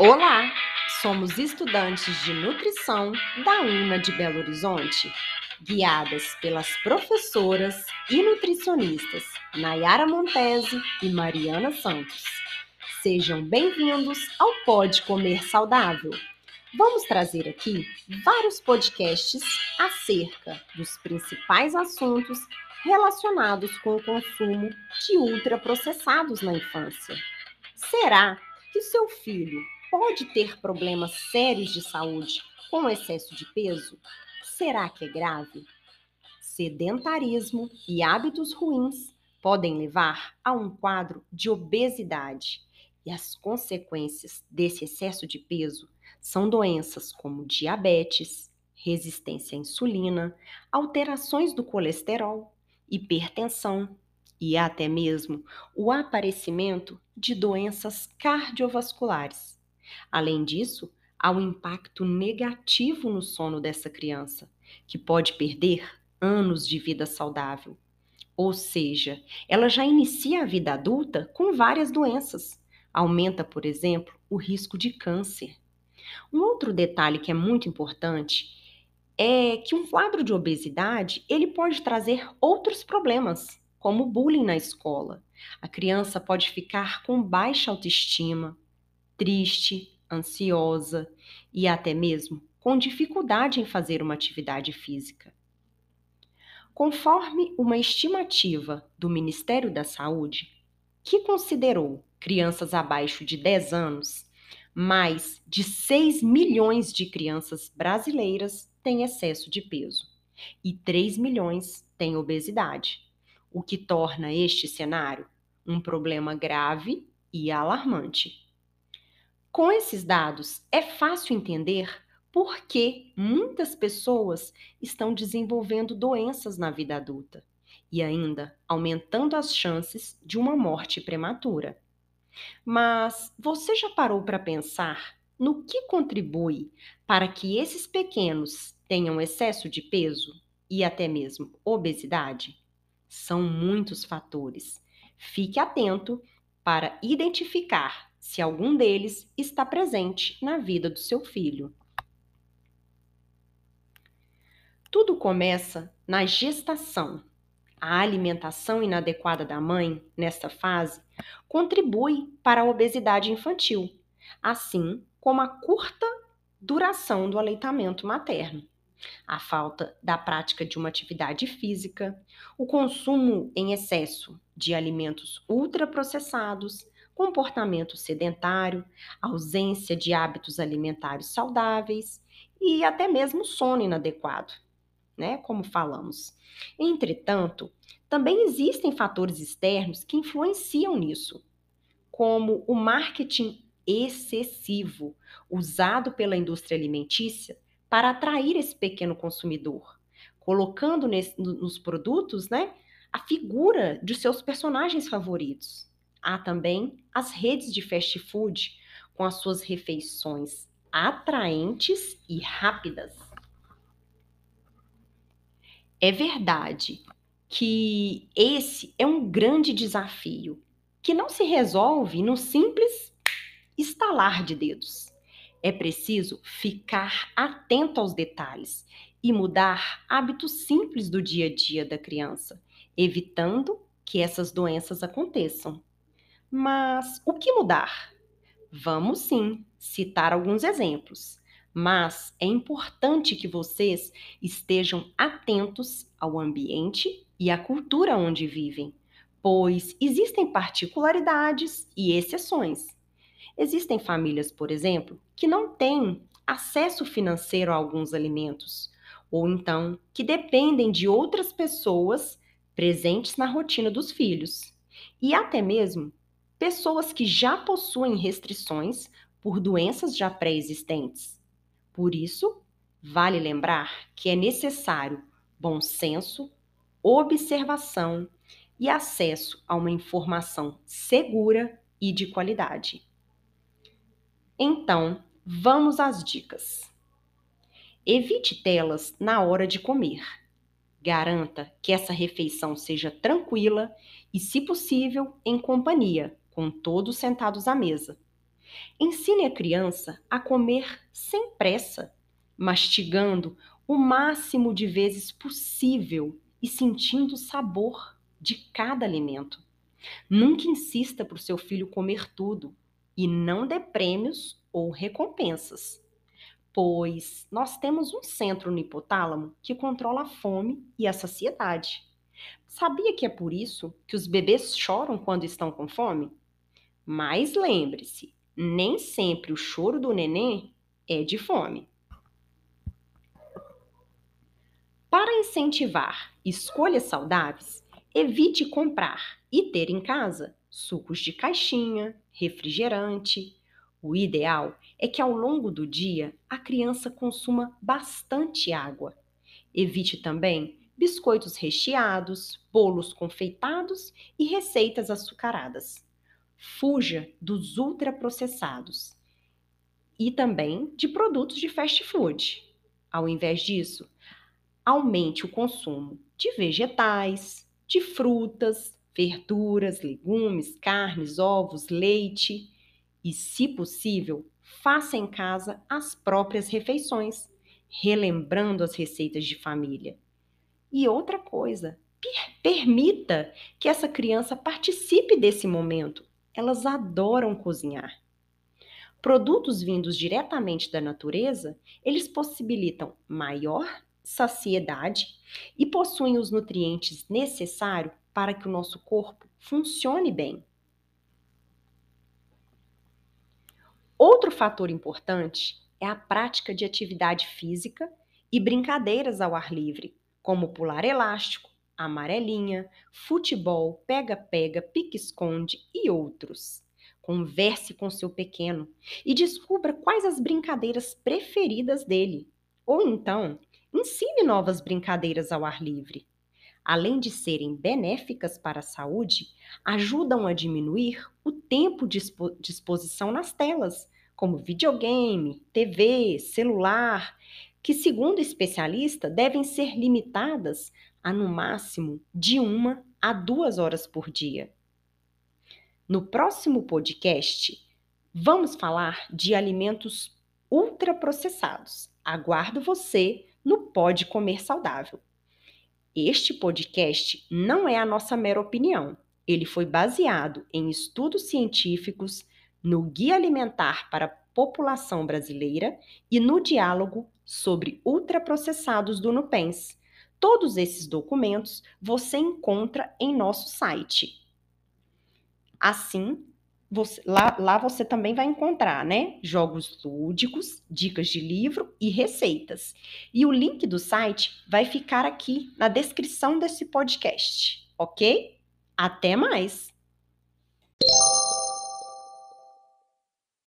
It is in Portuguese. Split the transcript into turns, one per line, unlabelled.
Olá, somos estudantes de nutrição da UNA de Belo Horizonte, guiadas pelas professoras e nutricionistas Nayara Montese e Mariana Santos. Sejam bem-vindos ao Pode Comer Saudável. Vamos trazer aqui vários podcasts acerca dos principais assuntos relacionados com o consumo de ultraprocessados na infância. Será que seu filho pode ter problemas sérios de saúde com excesso de peso? Será que é grave? Sedentarismo e hábitos ruins podem levar a um quadro de obesidade. E as consequências desse excesso de peso são doenças como diabetes, resistência à insulina, alterações do colesterol, hipertensão e até mesmo o aparecimento de doenças cardiovasculares. Além disso, há um impacto negativo no sono dessa criança, que pode perder anos de vida saudável. Ou seja, ela já inicia a vida adulta com várias doenças. Aumenta, por exemplo, o risco de câncer. Um outro detalhe que é muito importante é que um quadro de obesidade, ele pode trazer outros problemas, como bullying na escola. A criança pode ficar com baixa autoestima, triste, ansiosa e até mesmo com dificuldade em fazer uma atividade física. Conforme uma estimativa do Ministério da Saúde, que considerou crianças abaixo de 10 anos, mais de 6 milhões de crianças brasileiras têm excesso de peso e 3 milhões têm obesidade, o que torna este cenário um problema grave e alarmante. Com esses dados, é fácil entender por que muitas pessoas estão desenvolvendo doenças na vida adulta e ainda aumentando as chances de uma morte prematura. Mas você já parou para pensar no que contribui para que esses pequenos tenham excesso de peso e até mesmo obesidade? São muitos fatores. Fique atento para identificar se algum deles está presente na vida do seu filho. Tudo começa na gestação. A alimentação inadequada da mãe, nesta fase, contribui para a obesidade infantil, assim como a curta duração do aleitamento materno. A falta da prática de uma atividade física, o consumo em excesso de alimentos ultraprocessados, comportamento sedentário, ausência de hábitos alimentares saudáveis e até mesmo sono inadequado, né? Como falamos. Entretanto, também existem fatores externos que influenciam nisso, como o marketing excessivo usado pela indústria alimentícia para atrair esse pequeno consumidor, colocando nesse, nos produtos, né, a figura de seus personagens favoritos. Há também as redes de fast food com as suas refeições atraentes e rápidas. É verdade que esse é um grande desafio que não se resolve no simples estalar de dedos. É preciso ficar atento aos detalhes e mudar hábitos simples do dia a dia da criança, evitando que essas doenças aconteçam. Mas o que mudar? Vamos sim citar alguns exemplos, mas é importante que vocês estejam atentos ao ambiente e à cultura onde vivem, pois existem particularidades e exceções. Existem famílias, por exemplo, que não têm acesso financeiro a alguns alimentos, ou então que dependem de outras pessoas presentes na rotina dos filhos, e até mesmo pessoas que já possuem restrições por doenças já pré-existentes. Por isso, vale lembrar que é necessário bom senso, observação e acesso a uma informação segura e de qualidade. Então, vamos às dicas. Evite telas na hora de comer. Garanta que essa refeição seja tranquila e, se possível, em companhia, com todos sentados à mesa. Ensine a criança a comer sem pressa, mastigando o máximo de vezes possível e sentindo o sabor de cada alimento. Nunca insista para o seu filho comer tudo e não dê prêmios ou recompensas, pois nós temos um centro no hipotálamo que controla a fome e a saciedade. Sabia que é por isso que os bebês choram quando estão com fome? Mas lembre-se, nem sempre o choro do neném é de fome. Para incentivar escolhas saudáveis, evite comprar e ter em casa sucos de caixinha, refrigerante. O ideal é que ao longo do dia a criança consuma bastante água. Evite também biscoitos recheados, bolos confeitados e receitas açucaradas. Fuja dos ultraprocessados e também de produtos de fast food. Ao invés disso, aumente o consumo de vegetais, de frutas, verduras, legumes, carnes, ovos, leite e, se possível, faça em casa as próprias refeições, relembrando as receitas de família. E outra coisa, permita que essa criança participe desse momento. Elas adoram cozinhar. Produtos vindos diretamente da natureza, eles possibilitam maior saciedade e possuem os nutrientes necessários para que o nosso corpo funcione bem. Outro fator importante é a prática de atividade física e brincadeiras ao ar livre, como pular elástico, amarelinha, futebol, pega-pega, pique-esconde e outros. Converse com seu pequeno e descubra quais as brincadeiras preferidas dele. Ou então, Ensine novas brincadeiras ao ar livre. Além de serem benéficas para a saúde, ajudam a diminuir o tempo de exposição nas telas, como videogame, TV, celular, que, segundo especialista, devem ser limitadas a no máximo de uma a duas horas por dia. No próximo podcast, vamos falar de alimentos ultraprocessados. Aguardo você no Pode Comer Saudável. Este podcast não é a nossa mera opinião. Ele foi baseado em estudos científicos, no Guia Alimentar para a População Brasileira e no diálogo sobre ultraprocessados do Nupens. Todos esses documentos você encontra em nosso site. Assim, você, lá, lá você também vai encontrar, né? Jogos lúdicos, dicas de livro e receitas. E o link do site vai ficar aqui na descrição desse podcast, ok? Até mais!